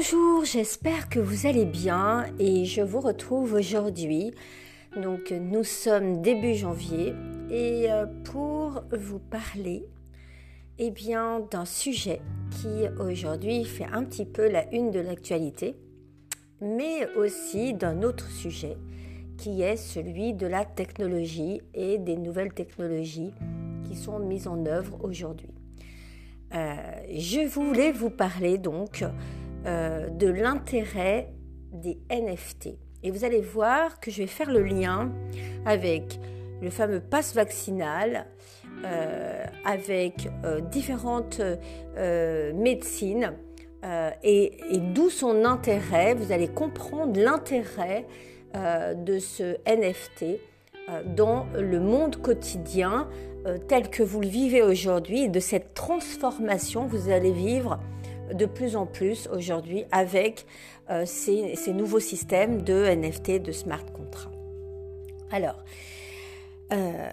Bonjour, j'espère que vous allez bien et je vous retrouve aujourd'hui. Donc nous sommes début janvier et euh, pour vous parler eh bien d'un sujet qui aujourd'hui fait un petit peu la une de l'actualité, mais aussi d'un autre sujet qui est celui de la technologie et des nouvelles technologies qui sont mises en œuvre aujourd'hui. Euh, je voulais vous parler donc euh, de l'intérêt des NFT. Et vous allez voir que je vais faire le lien avec le fameux passe vaccinal, euh, avec euh, différentes médecines et, et d'où son intérêt. Vous allez comprendre l'intérêt de ce NFT dans le monde quotidien tel que vous le vivez aujourd'hui de cette transformation que vous allez vivre de plus en plus aujourd'hui avec euh, ces, nouveaux systèmes de NFT, de smart contracts. Alors, euh,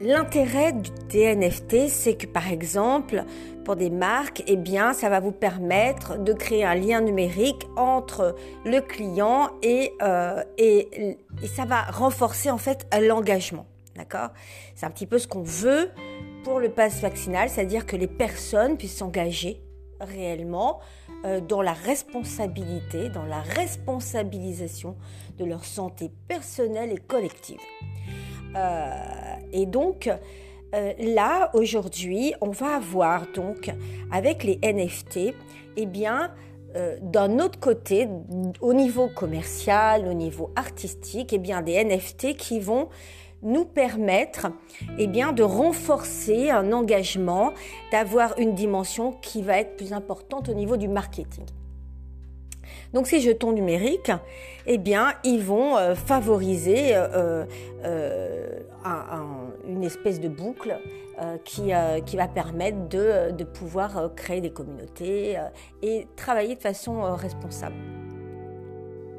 l'intérêt des NFT, c'est que par exemple, pour des marques, eh bien, ça va vous permettre de créer un lien numérique entre le client et, euh, et ça va renforcer en fait l'engagement. D'accord? C'est un petit peu ce qu'on veut pour le pass vaccinal, c'est-à-dire que les personnes puissent s'engager réellement euh, dans la responsabilité, dans la responsabilisation de leur santé personnelle et collective. Euh, et donc, euh, là, aujourd'hui, on va avoir donc, avec les NFT, eh bien, d'un autre côté, au niveau commercial, au niveau artistique, eh bien, des NFT qui vont nous permettre eh bien, de renforcer un engagement, d'avoir une dimension qui va être plus importante au niveau du marketing. Donc ces jetons numériques, eh bien, ils vont euh, favoriser euh, euh, une espèce de boucle qui, qui, va permettre de, de pouvoir créer des communautés et travailler de façon responsable.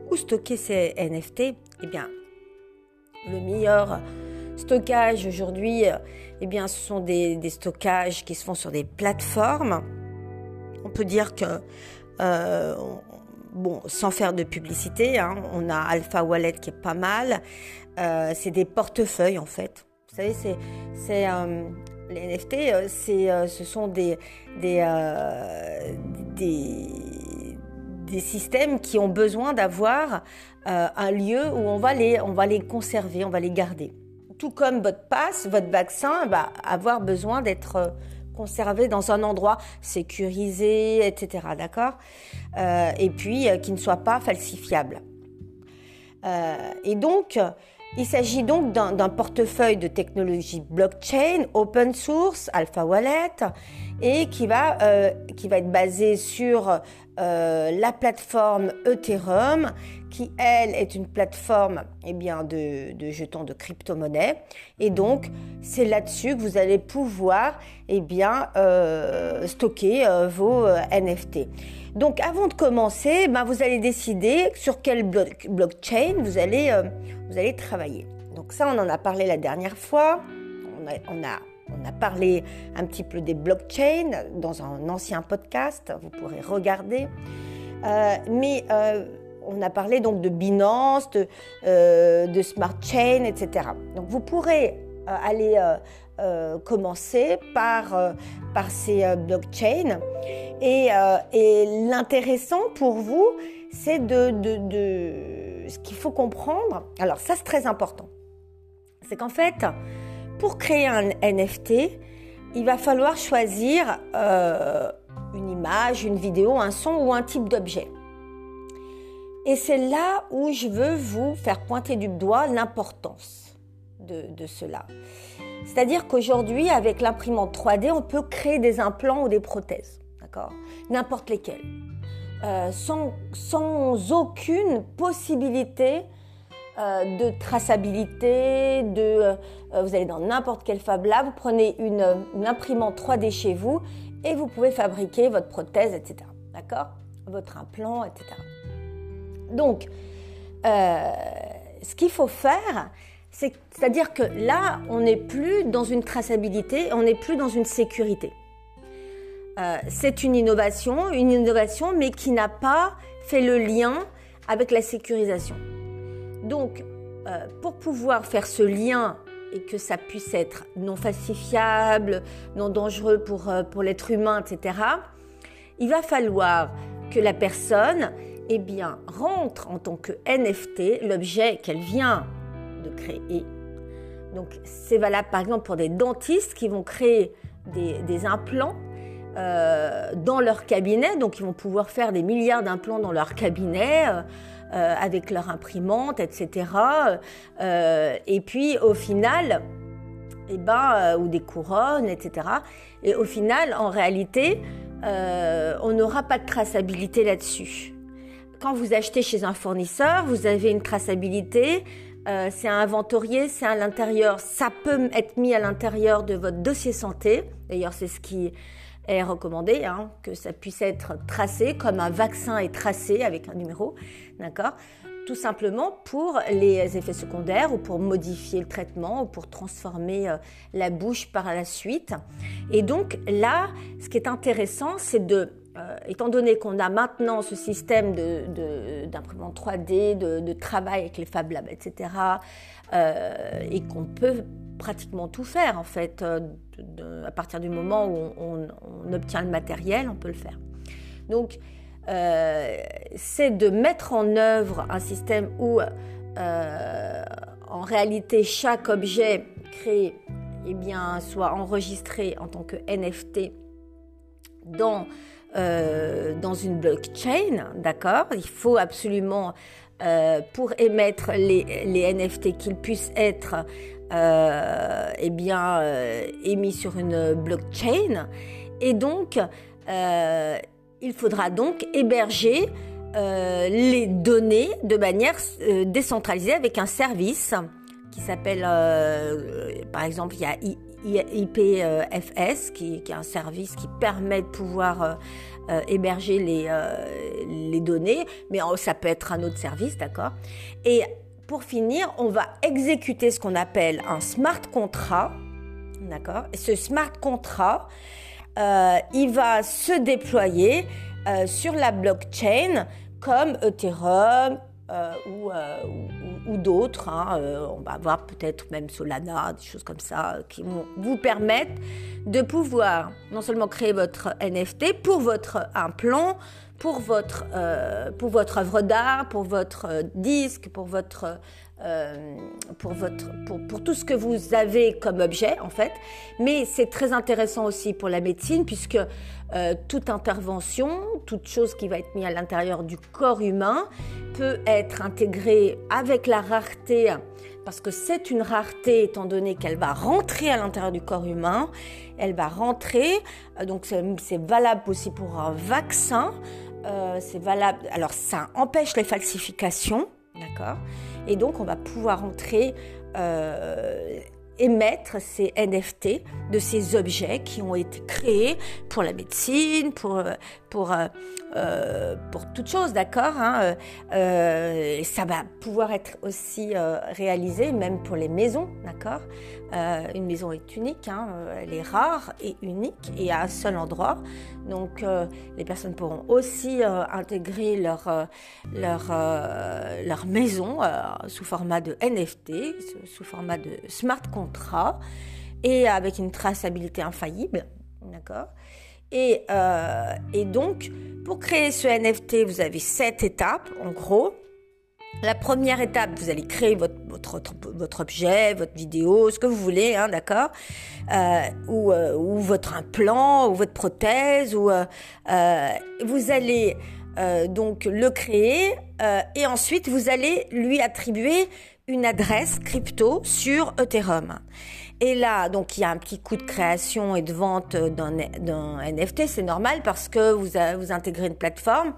Où stocker ces NFT Eh bien, le meilleur stockage aujourd'hui, eh bien, ce sont des, stockages qui se font sur des plateformes. On peut dire que, euh, bon, sans faire de publicité, hein, on a Alpha Wallet qui est pas mal. Euh, c'est des portefeuilles en fait. Vous savez, c'est, c'est euh, les NFT, c'est, ce sont des, des, des des systèmes qui ont besoin d'avoir euh, un lieu où on va, les, on va les conserver, on va les garder. Tout comme votre passe, votre vaccin va avoir besoin d'être euh, conservé dans un endroit sécurisé, etc. D'accord? Euh, Et puis qui ne soit pas falsifiable. et donc, il s'agit donc d'un portefeuille de technologie blockchain, open source, Alpha Wallet, et qui va, euh, qui va être basé sur euh, la plateforme Ethereum, qui elle est une plateforme eh bien, de, jetons de crypto-monnaie. Et donc, c'est là-dessus que vous allez pouvoir eh bien, euh, stocker vos NFT. Donc, avant de commencer, ben, vous allez décider sur quelle blockchain vous allez, vous allez travailler. Donc ça, on en a parlé la dernière fois. On a on a parlé un petit peu des blockchains dans un ancien podcast, vous pourrez regarder. Euh, mais euh, on a parlé donc de Binance, de, euh, Smart Chain, etc. Donc vous pourrez aller commencer par, par ces blockchains. Et, l'intéressant pour vous, c'est de, ce qu'il faut comprendre. Alors ça, c'est très important. C'est qu'en fait, pour créer un NFT, il va falloir choisir euh, une image, une vidéo, un son ou un type d'objet. Et c'est là où je veux vous faire pointer du doigt l'importance de, cela. C'est-à-dire qu'aujourd'hui, avec l'imprimante 3D, on peut créer des implants ou des prothèses, d'accord? N'importe lesquels, euh, sans aucune possibilité euh, de traçabilité, de, euh, vous allez dans n'importe quel Fab Lab, vous prenez une, imprimante 3D chez vous et vous pouvez fabriquer votre prothèse, etc. D'accord? Votre implant, etc. Donc, euh, ce qu'il faut faire, c'est-à-dire que là, on n'est plus dans une traçabilité, on n'est plus dans une sécurité. c'est une innovation, une innovation, mais qui n'a pas fait le lien avec la sécurisation. Donc, pour pouvoir faire ce lien et que ça puisse être non falsifiable, non dangereux pour, pour l'être humain, etc., il va falloir que la personne eh rentre en tant que NFT l'objet qu'elle vient de créer. Donc c'est valable par exemple pour des dentistes qui vont créer des, implants euh, dans leur cabinet, donc ils vont pouvoir faire des milliards d'implants dans leur cabinet. Euh, euh, avec leur imprimante, etc. et puis au final, eh ben, ou des couronnes, etc. Et au final, en réalité, on n'aura pas de traçabilité là-dessus. Quand vous achetez chez un fournisseur, vous avez une traçabilité, euh, c'est inventorié, c'est à l'intérieur, ça peut être mis à l'intérieur de votre dossier santé. D'ailleurs, c'est ce qui est recommandé, hein, que ça puisse être tracé comme un vaccin est tracé avec un numéro, d'accord? Tout simplement pour les effets secondaires ou pour modifier le traitement ou pour transformer euh, la bouche par la suite. Et donc là, ce qui est intéressant, c'est de euh, étant donné qu'on a maintenant ce système d'imprimante 3D, de, travail avec les Fab Labs, etc., euh, et qu'on peut pratiquement tout faire, en fait, euh, à partir du moment où on, obtient le matériel, on peut le faire. Donc, c'est de mettre en œuvre un système où, en réalité, chaque objet créé eh bien, soit enregistré en tant que NFT dans euh, dans une blockchain, d'accord? Il faut absolument, euh, pour émettre les, les NFT, qu'ils puissent être euh, eh bien, euh, émis sur une blockchain. Et donc, euh, il faudra donc héberger les données de manière décentralisée avec un service qui s'appelle, par exemple, il y a IPFS, qui, qui, est un service qui permet de pouvoir euh, euh, héberger les, euh, les données, mais ça peut être un autre service, d'accord? Et pour finir, on va exécuter ce qu'on appelle un smart contract, d'accord. Ce smart contract, il va se déployer sur la blockchain comme Ethereum, euh, euh, ou, ou, d'autres. Hein, euh, on va avoir peut-être même Solana, des choses comme ça, qui vont vous permettre de pouvoir non seulement créer votre NFT pour votre implant, pour votre, pour votre œuvre d'art, pour votre disque, pour votre euh, pour, votre, pour, pour, tout ce que vous avez comme objet, en fait. Mais c'est très intéressant aussi pour la médecine, puisque euh, toute intervention, toute chose qui va être mise à l'intérieur du corps humain peut être intégrée avec la rareté, parce que c'est une rareté étant donné qu'elle va rentrer à l'intérieur du corps humain, elle va rentrer, euh, donc c'est valable aussi pour un vaccin, euh, c'est valable, alors ça empêche les falsifications, d'accord? Et donc, on va pouvoir entrer, euh, émettre ces NFT de ces objets qui ont été créés pour la médecine, pour, euh, pour, euh, euh, pour toutes choses, d'accord hein, euh, Ça va pouvoir être aussi euh, réalisé même pour les maisons, d'accord Une maison est unique, hein, elle est rare et unique et à un seul endroit. Donc les personnes pourront aussi intégrer leur, leur, leur maison sous format de NFT, sous format de smart contract et avec une traçabilité infaillible, d'accord et, euh, et donc, pour créer ce NFT, vous avez sept étapes, en gros. La première étape, vous allez créer votre, votre, votre objet, votre vidéo, ce que vous voulez, hein, d'accord? Euh, ou, euh, ou votre implant, ou votre prothèse, ou vous allez euh, donc le créer, et ensuite vous allez lui attribuer une adresse crypto sur Ethereum. Et là, donc il y a un petit coût de création et de vente d'un NFT, c'est normal parce que vous, vous intégrez une plateforme.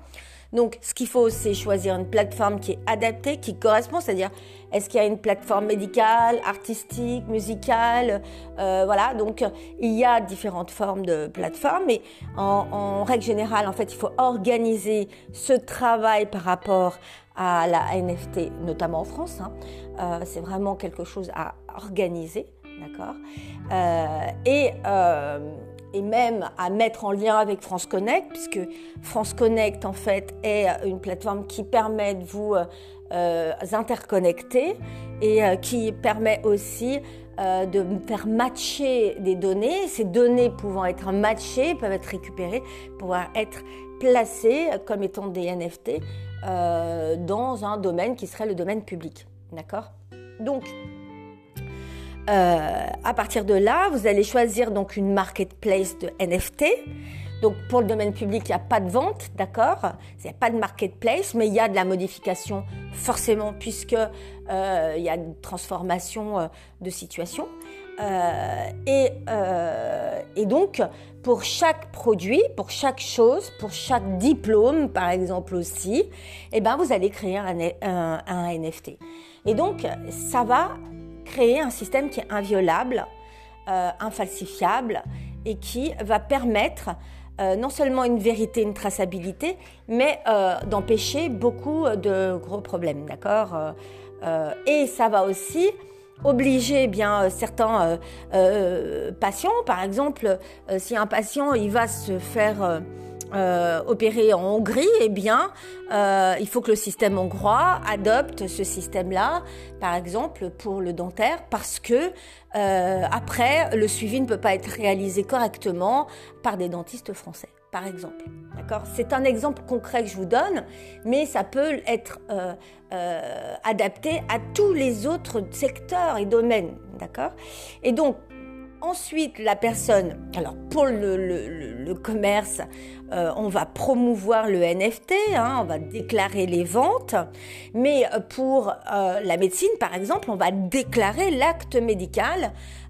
Donc, ce qu'il faut, c'est choisir une plateforme qui est adaptée, qui correspond, c'est-à-dire, est-ce qu'il y a une plateforme médicale, artistique, musicale, euh, voilà. Donc, il y a différentes formes de plateformes, mais en, règle générale, en fait, il faut organiser ce travail par rapport à la NFT, notamment en France. Hein. Euh, c'est vraiment quelque chose à organiser. D'accord? Euh, Et et même à mettre en lien avec France Connect, puisque France Connect en fait est une plateforme qui permet de vous euh, interconnecter et euh, qui permet aussi euh, de faire matcher des données. Ces données pouvant être matchées peuvent être récupérées, pouvoir être placées comme étant des NFT dans un domaine qui serait le domaine public. D'accord? Donc, à partir de là, vous allez choisir donc une marketplace de NFT. Donc pour le domaine public, il n'y a pas de vente, d'accord? Il n'y a pas de marketplace, mais il y a de la modification forcément puisque euh, il y a une transformation euh, de situation. Euh, et, donc, pour chaque produit, pour chaque chose, pour chaque diplôme, par exemple aussi, eh ben, vous allez créer un, un NFT. Et donc, ça va créer un système qui est inviolable, infalsifiable et qui va permettre euh, non seulement une vérité, une traçabilité, mais euh, d'empêcher beaucoup de gros problèmes, d'accord euh, Et ça va aussi obliger eh bien certains patients, par exemple, si un patient il va se faire euh, opérer en Hongrie, eh bien, euh, il faut que le système hongrois adopte ce système-là, par exemple pour le dentaire, parce que euh, après le suivi ne peut pas être réalisé correctement par des dentistes français, par exemple. D'accord? C'est un exemple concret que je vous donne, mais ça peut être adapté à tous les autres secteurs et domaines. D'accord? Et donc Ensuite, la personne, alors pour le, commerce, euh, on va promouvoir le NFT, hein, on va déclarer les ventes, mais pour euh, la médecine, par exemple, on va déclarer l'acte médical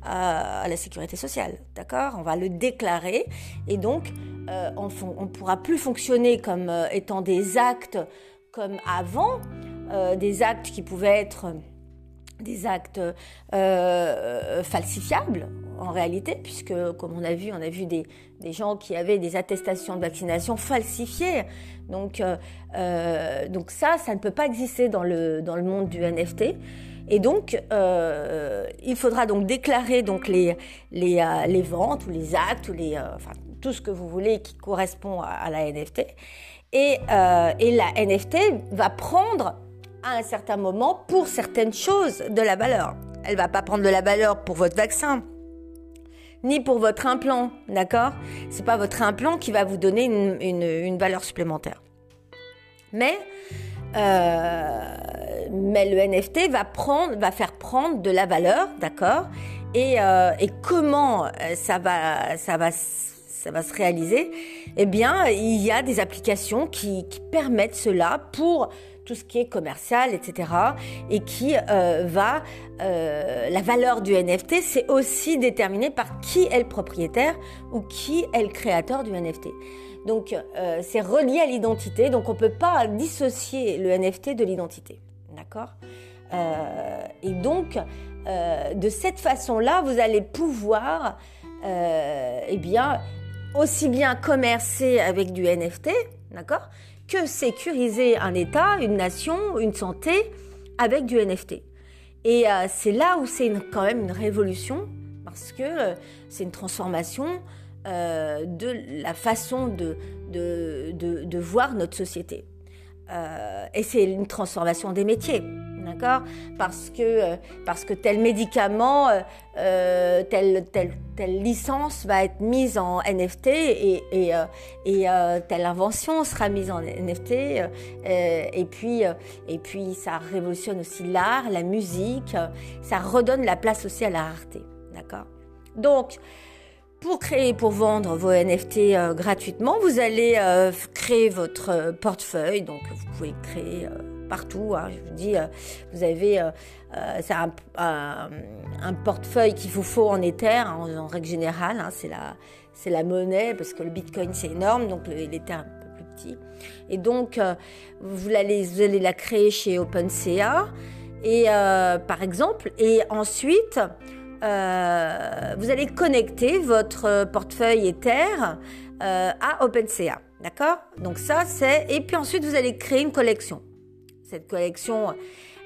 euh, à la sécurité sociale, d'accord? On va le déclarer et donc on ne pourra plus fonctionner comme étant des actes comme avant, des actes qui pouvaient être des actes falsifiables en réalité, puisque comme on a vu, on a vu des, gens qui avaient des attestations de vaccination falsifiées. Donc, euh, euh, donc ça, ça ne peut pas exister dans le, dans le monde du NFT. Et donc, euh, il faudra donc déclarer donc les, les, les, ventes ou les actes ou les, tout ce que vous voulez qui correspond à, la NFT. Et, et la NFT va prendre à un certain moment pour certaines choses de la valeur. Elle va pas prendre de la valeur pour votre vaccin ni pour votre implant, d'accord? C'est pas votre implant qui va vous donner une, valeur supplémentaire. Mais, euh, le NFT va faire prendre de la valeur, d'accord? Et, euh, et, comment euh, ça va, se réaliser? Eh bien, il y a des applications qui permettent cela pour tout ce qui est commercial, etc. Et qui euh, va, euh, la valeur du NFT, c'est aussi déterminé par qui est le propriétaire ou qui est le créateur du NFT. Donc euh, c'est relié à l'identité, donc on ne peut pas dissocier le NFT de l'identité. D'accord? Et donc, de cette façon-là, vous allez pouvoir, eh bien, aussi bien commercer avec du NFT, d'accord? Que sécuriser un État, une nation, une santé avec du NFT. Et euh, c'est là où c'est quand même une révolution, parce que euh, c'est une transformation euh, de la façon de, voir notre société. et c'est une transformation des métiers. D'accord? Parce que, euh, parce que tel médicament, euh, euh, telle, telle, telle, licence va être mise en NFT et, et, et telle invention sera mise en NFT. et, puis, et puis, ça révolutionne aussi l'art, la musique. Ça redonne la place aussi à la rareté. D'accord? Donc, pour créer, pour vendre vos NFT gratuitement, vous allez créer votre portefeuille. Donc, vous pouvez créer partout. Hein. Je vous dis, euh, vous avez euh, euh, un, un, portefeuille qu'il vous faut en Ether en, règle générale. Hein. c'est la c'est la monnaie parce que le Bitcoin c'est énorme, donc l'Ether un peu plus petit. Et donc vous allez vous allez la créer chez OpenSea et par exemple et ensuite vous allez connecter votre portefeuille Ether à OpenSea. D'accord? Donc ça, c'est... Et puis ensuite, vous allez créer une collection. Cette collection,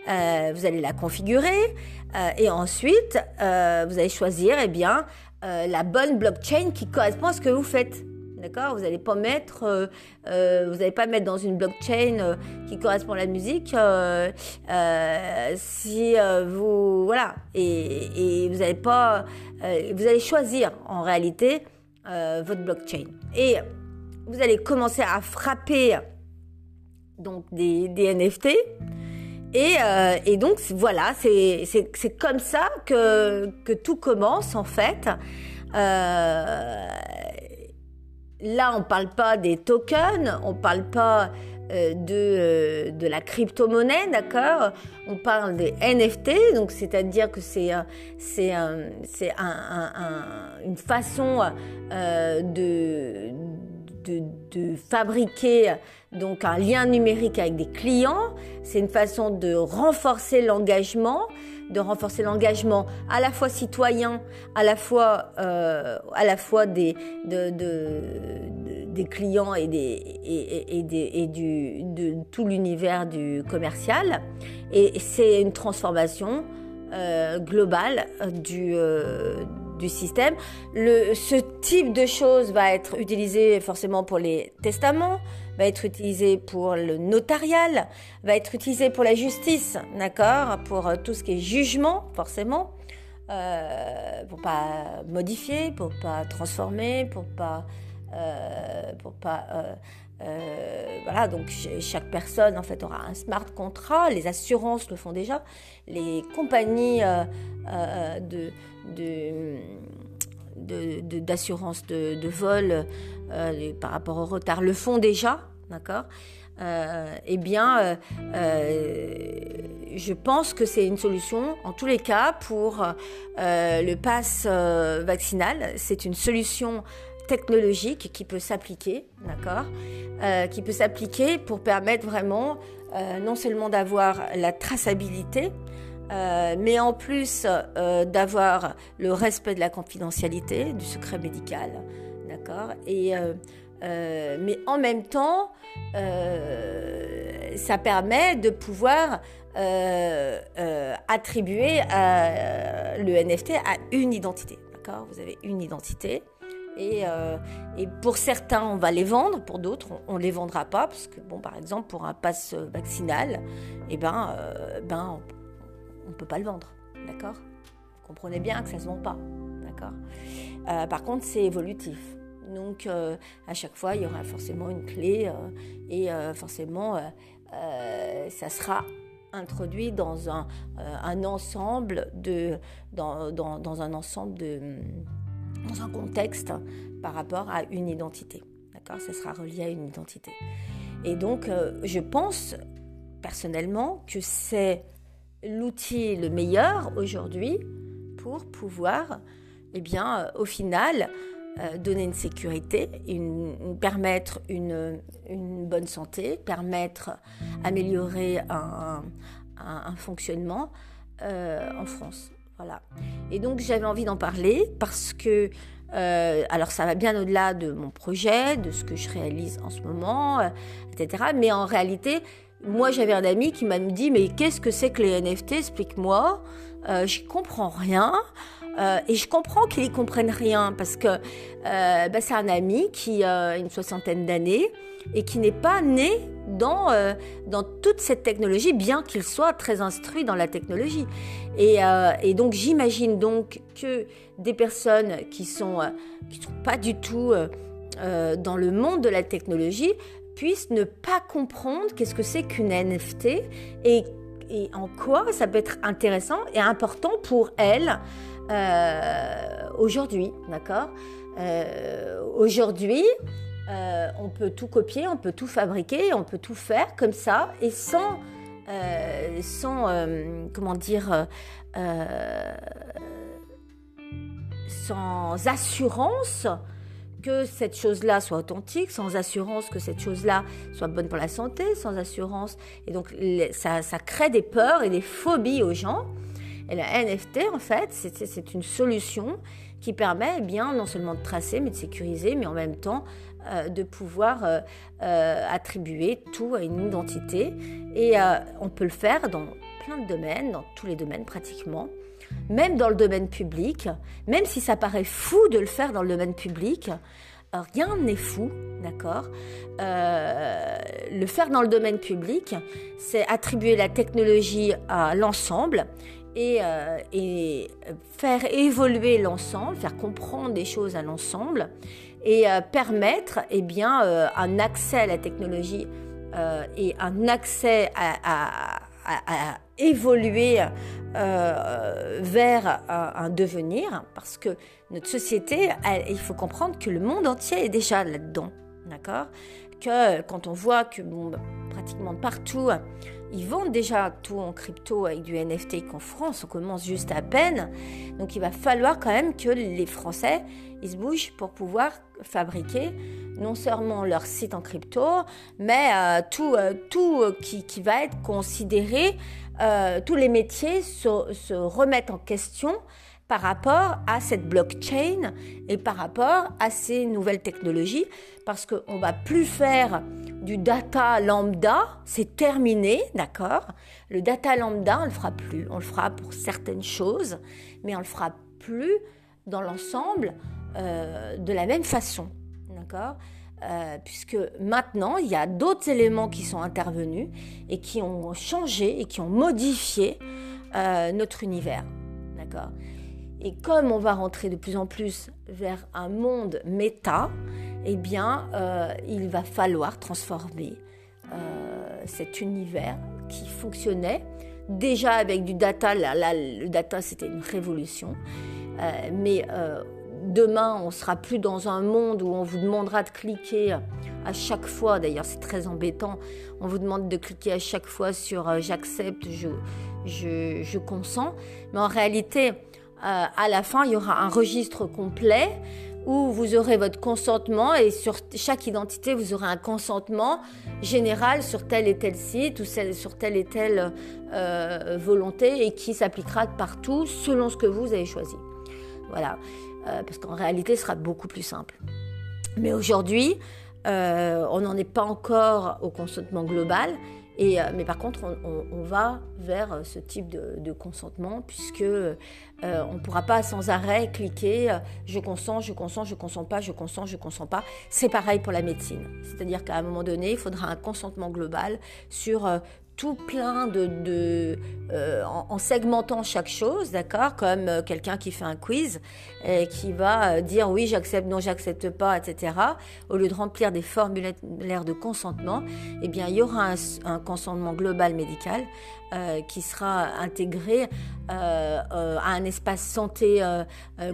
euh, vous allez la configurer euh, et ensuite, euh, vous allez choisir eh bien, la bonne blockchain qui correspond à ce que vous faites. D'accord? Vous n'allez pas mettre, vous n'allez pas mettre dans une blockchain qui correspond à la musique si vous voilà. Et, vous n'allez pas, vous allez choisir en réalité votre blockchain. Et vous allez commencer à frapper donc des, NFT. Et, et, donc voilà, c'est comme ça que, que, tout commence en fait. Euh, Là, on ne parle pas des tokens, on ne parle pas euh, de, euh, de, la crypto-monnaie, d'accord? On parle des NFT, donc c'est-à-dire que c'est c'est c'est une façon euh, de, de, fabriquer donc un lien numérique avec des clients. C'est une façon de renforcer l'engagement de renforcer l'engagement à la fois citoyen, à la fois, euh, à la fois des, de, de, des clients et, des, et, et, et du, de tout l'univers du commercial. Et c'est une transformation euh, globale du, euh, du système. Ce type de choses va être utilisé forcément pour les testaments, va être utilisé pour le notarial, va être utilisé pour la justice, d'accord Pour euh, tout ce qui est jugement, forcément. Euh, pour pas modifier, pour pas transformer, pour pas, euh, pour pas, euh, euh voilà. Donc chaque personne en fait aura un smart contract. Les assurances le font déjà. Les compagnies de, de d'assurance de, vol euh, par rapport au retard le font déjà, d'accord? Euh, Eh bien, euh, euh je pense que c'est une solution, en tous les cas, pour euh, le pass vaccinal. C'est une solution technologique qui peut s'appliquer, d'accord Qui peut s'appliquer pour permettre vraiment non seulement d'avoir la traçabilité, euh, mais en plus euh, d'avoir le respect de la confidentialité, du secret médical, d'accord Et euh, euh mais en même temps, euh, ça permet de pouvoir attribuer le NFT à une identité, d'accord Vous avez une identité. Et, et, pour certains, on va les vendre, pour d'autres, on, ne les vendra pas, parce que, bon, par exemple, pour un pass vaccinal, eh ben, ben, on ne peut pas le vendre. D'accord? Vous comprenez bien que ça ne se vend pas. D'accord? Euh, Par contre, c'est évolutif. Donc, euh, à chaque fois, il y aura forcément une clé euh, et forcément, ça sera introduit dans un, ensemble de, dans, un ensemble de, dans un contexte par rapport à une identité. D'accord? Ça sera relié à une identité. Et donc, je pense personnellement que c'est l'outil le meilleur aujourd'hui pour pouvoir, eh bien, euh, au final, euh, donner une sécurité, permettre une, bonne santé, permettre améliorer un, un, fonctionnement euh, en France. Voilà. Et donc j'avais envie d'en parler parce que euh, alors ça va bien au-delà de mon projet, de ce que je réalise en ce moment, euh, etc. Mais en réalité, moi, j'avais un ami qui m'a dit, mais qu'est-ce que c'est que les NFT Explique-moi. Euh, je comprends rien. Euh, et je comprends qu'ils comprennent rien parce que bah, c'est un ami qui a une soixantaine d'années et qui n'est pas né dans, euh, dans toute cette technologie, bien qu'il soit très instruit dans la technologie. Et, euh, donc j'imagine donc que des personnes qui sont, qui sont pas du tout dans le monde de la technologie puissent ne pas comprendre qu'est-ce que c'est qu'une NFT et, et, en quoi ça peut être intéressant et important pour elles euh, aujourd'hui, d'accord? Euh, Aujourd'hui, euh, on peut tout copier, on peut tout fabriquer, on peut tout faire comme ça et sans, euh, sans euh, comment dire, sans assurance que cette chose-là soit authentique, sans assurance que cette chose-là soit bonne pour la santé, sans assurance. Et donc, ça, crée des peurs et des phobies aux gens. Et la NFT, en fait, c'est une solution qui permet eh bien non seulement de tracer, mais de sécuriser, mais en même temps euh, de pouvoir euh, euh, attribuer tout à une identité. Et on peut le faire dans plein de domaines, dans tous les domaines pratiquement. même dans le domaine public, même si ça paraît fou de le faire dans le domaine public, rien n'est fou, d'accord? Le faire dans le domaine public, c'est attribuer la technologie à l'ensemble et, faire évoluer l'ensemble, faire comprendre des choses à l'ensemble et euh, permettre eh bien, un accès à la technologie et un accès à, évoluer vers un, devenir, parce que notre société, il faut comprendre que le monde entier est déjà là-dedans, d'accord? Que quand on voit que bon, pratiquement partout, ils vendent déjà tout en crypto avec du NFT qu'en France, on commence juste à peine. Donc il va falloir quand même que les Français, ils se bougent pour pouvoir fabriquer non seulement leur site en crypto, mais euh, tout, euh, tout qui, qui, va être considéré, euh, tous les métiers se, se remettent en question par rapport à cette blockchain et par rapport à ces nouvelles technologies parce qu'on va plus faire du data lambda, c'est terminé, d'accord? Le data lambda, on le fera plus, on le fera pour certaines choses, mais on le fera plus dans l'ensemble euh, de la même façon, d'accord euh, puisque maintenant, il y a d'autres éléments qui sont intervenus et qui ont changé et qui ont modifié euh, notre univers. D'accord et comme on va rentrer de plus en plus vers un monde méta, eh bien, il va falloir transformer cet univers qui fonctionnait déjà avec du data. Là, le data, c'était une révolution. Mais demain, on sera plus dans un monde où on vous demandera de cliquer à chaque fois. D'ailleurs, c'est très embêtant. On vous demande de cliquer à chaque fois sur j'accepte, je, je, je consens. Mais en réalité, euh, à la fin, il y aura un registre complet où vous aurez votre consentement et sur chaque identité, vous aurez un consentement général sur tel et tel site ou sur telle et telle euh, volonté et qui s'appliquera partout selon ce que vous avez choisi. Voilà, euh, parce qu'en réalité, ce sera beaucoup plus simple. Mais aujourd'hui, on n'en est pas encore au consentement global euh, mais par contre, on, va vers euh, ce type de, consentement puisque euh, on ne pourra pas sans arrêt cliquer je consens, je consens, je consens pas, je consens, je consens pas. C'est pareil pour la médecine. C'est-à-dire qu'à un moment donné, il faudra un consentement global sur tout plein de, euh, en, segmentant chaque chose, d'accord, comme euh, quelqu'un qui fait un quiz et qui va euh, dire oui j'accepte, non j'accepte pas, etc. Au lieu de remplir des formulaires de consentement, eh bien il y aura un consentement global médical qui sera intégré à un espace santé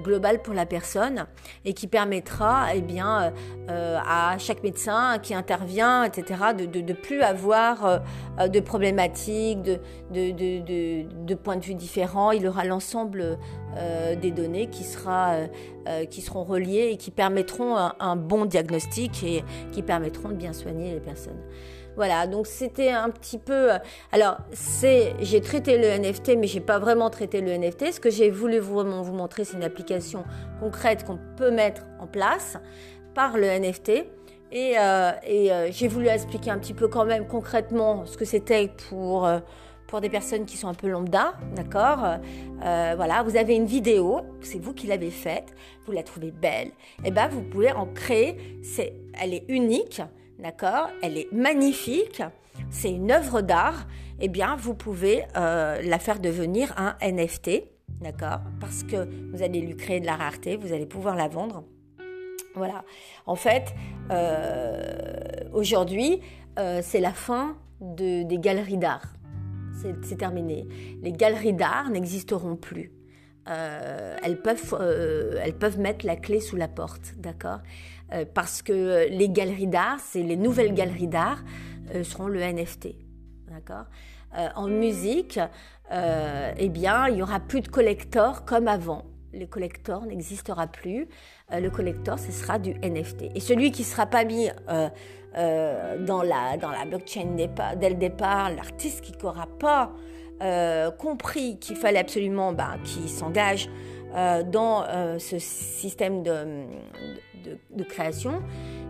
global pour la personne et qui permettra eh bien, à chaque médecin qui intervient, etc., de ne plus avoir de problématiques, de, points de vue différents. Il aura l'ensemble des données qui, sera, qui seront reliées et qui permettront un bon diagnostic et qui permettront de bien soigner les personnes. Voilà, donc c'était un petit peu. Euh, alors, c'est, j'ai traité le NFT, mais j'ai pas vraiment traité le NFT. Ce que j'ai voulu vraiment vous montrer, c'est une application concrète qu'on peut mettre en place par le NFT. Et, euh, euh, j'ai voulu expliquer un petit peu quand même concrètement ce que c'était pour pour des personnes qui sont un peu lambda, d'accord? Voilà, vous avez une vidéo, c'est vous qui l'avez faite, vous la trouvez belle, et eh ben vous pouvez en créer. C'est, elle est unique d'accord? Elle est magnifique, c'est une œuvre d'art, eh bien vous pouvez euh, la faire devenir un NFT, d'accord? Parce que vous allez lui créer de la rareté, vous allez pouvoir la vendre. Voilà. En fait, euh, aujourd'hui, euh, c'est la fin des galeries d'art. C'est terminé. Les galeries d'art n'existeront plus. elles, peuvent, elles peuvent mettre la clé sous la porte, d'accord? Euh, parce que les galeries d'art, c'est les nouvelles galeries d'art, euh, seront le NFT. D'accord? Euh, En musique, eh bien, il y aura plus de collectors comme avant. Le collector n'existera plus. le collector, ce sera du NFT. Et celui qui ne sera pas mis dans, la, dans la blockchain dès le départ, l'artiste qui n'aura pas compris qu'il fallait absolument bah, qu'il s'engage dans ce système de, création,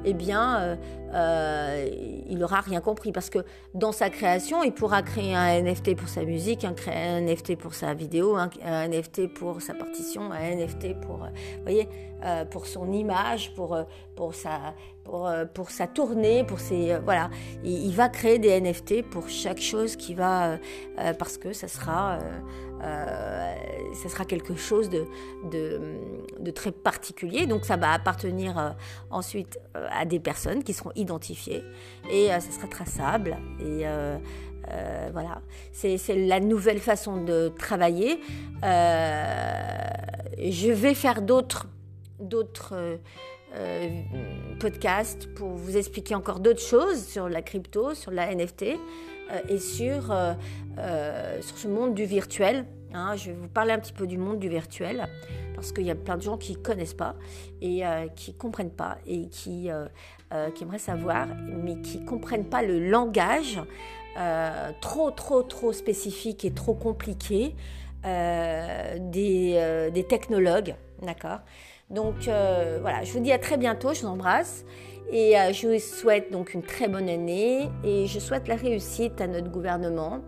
eh bien, il n'aura rien compris. Parce que dans sa création, il pourra créer un NFT pour sa musique, un, un NFT pour sa vidéo, un, NFT pour sa partition, un NFT pour, voyez, pour son image, pour, pour, sa, pour, pour sa tournée, pour ses... voilà, il, il, va créer des NFT pour chaque chose qui va... parce que ça sera euh, ce sera quelque chose de, très particulier. Donc ça va appartenir euh, ensuite euh, à des personnes qui seront identifiées et ça sera traçable. Et voilà, c'est la nouvelle façon de travailler. je vais faire d'autres d'autres podcasts pour vous expliquer encore d'autres choses sur la crypto, sur la NFT. Euh, et sur, euh, euh, sur ce monde du virtuel. Hein. je vais vous parler un petit peu du monde du virtuel parce qu'il y a plein de gens qui ne connaissent pas et qui ne comprennent pas et qui, qui aimeraient savoir, mais qui ne comprennent pas le langage trop, trop, trop spécifique et trop compliqué des, des technologues. D'accord Donc voilà, je vous dis à très bientôt, je vous embrasse. Et euh, je vous souhaite donc une très bonne année et je souhaite la réussite à notre gouvernement.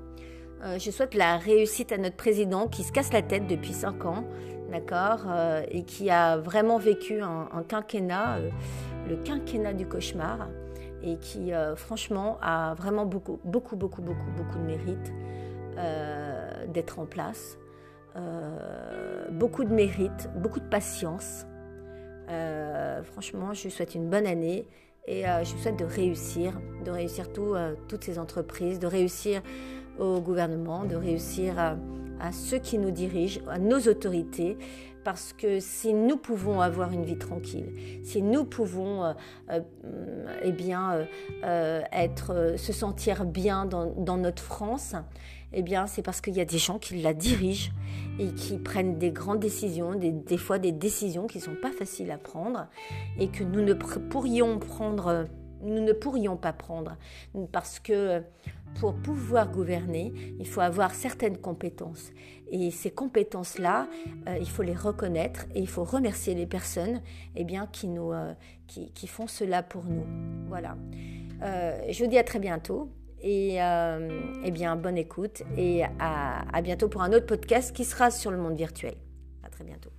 Euh, je souhaite la réussite à notre président qui se casse la tête depuis 5 ans, d'accord, euh, et qui a vraiment vécu un, quinquennat, le quinquennat du cauchemar, et qui franchement a vraiment beaucoup, beaucoup, beaucoup, beaucoup, beaucoup de mérite d'être en place. beaucoup de mérite, beaucoup de patience. Euh, franchement, je lui souhaite une bonne année et euh, je lui souhaite de réussir, de réussir tout, euh, toutes ces entreprises, de réussir au gouvernement, de réussir à, ceux qui nous dirigent, à nos autorités, parce que si nous pouvons avoir une vie tranquille, si nous pouvons eh bien, être, se sentir bien dans, notre France, eh bien, c'est parce qu'il y a des gens qui la dirigent et qui prennent des grandes décisions, des, fois des décisions qui ne sont pas faciles à prendre et que nous ne pourrions prendre, nous ne pourrions pas prendre parce que pour pouvoir gouverner, il faut avoir certaines compétences. Et ces compétences-là, euh, il faut les reconnaître et il faut remercier les personnes eh bien, qui, nous, euh, qui, qui, font cela pour nous. Voilà. Euh, je vous dis à très bientôt. Et eh bien, bonne écoute et à, à bientôt pour un autre podcast qui sera sur le monde virtuel. À très bientôt.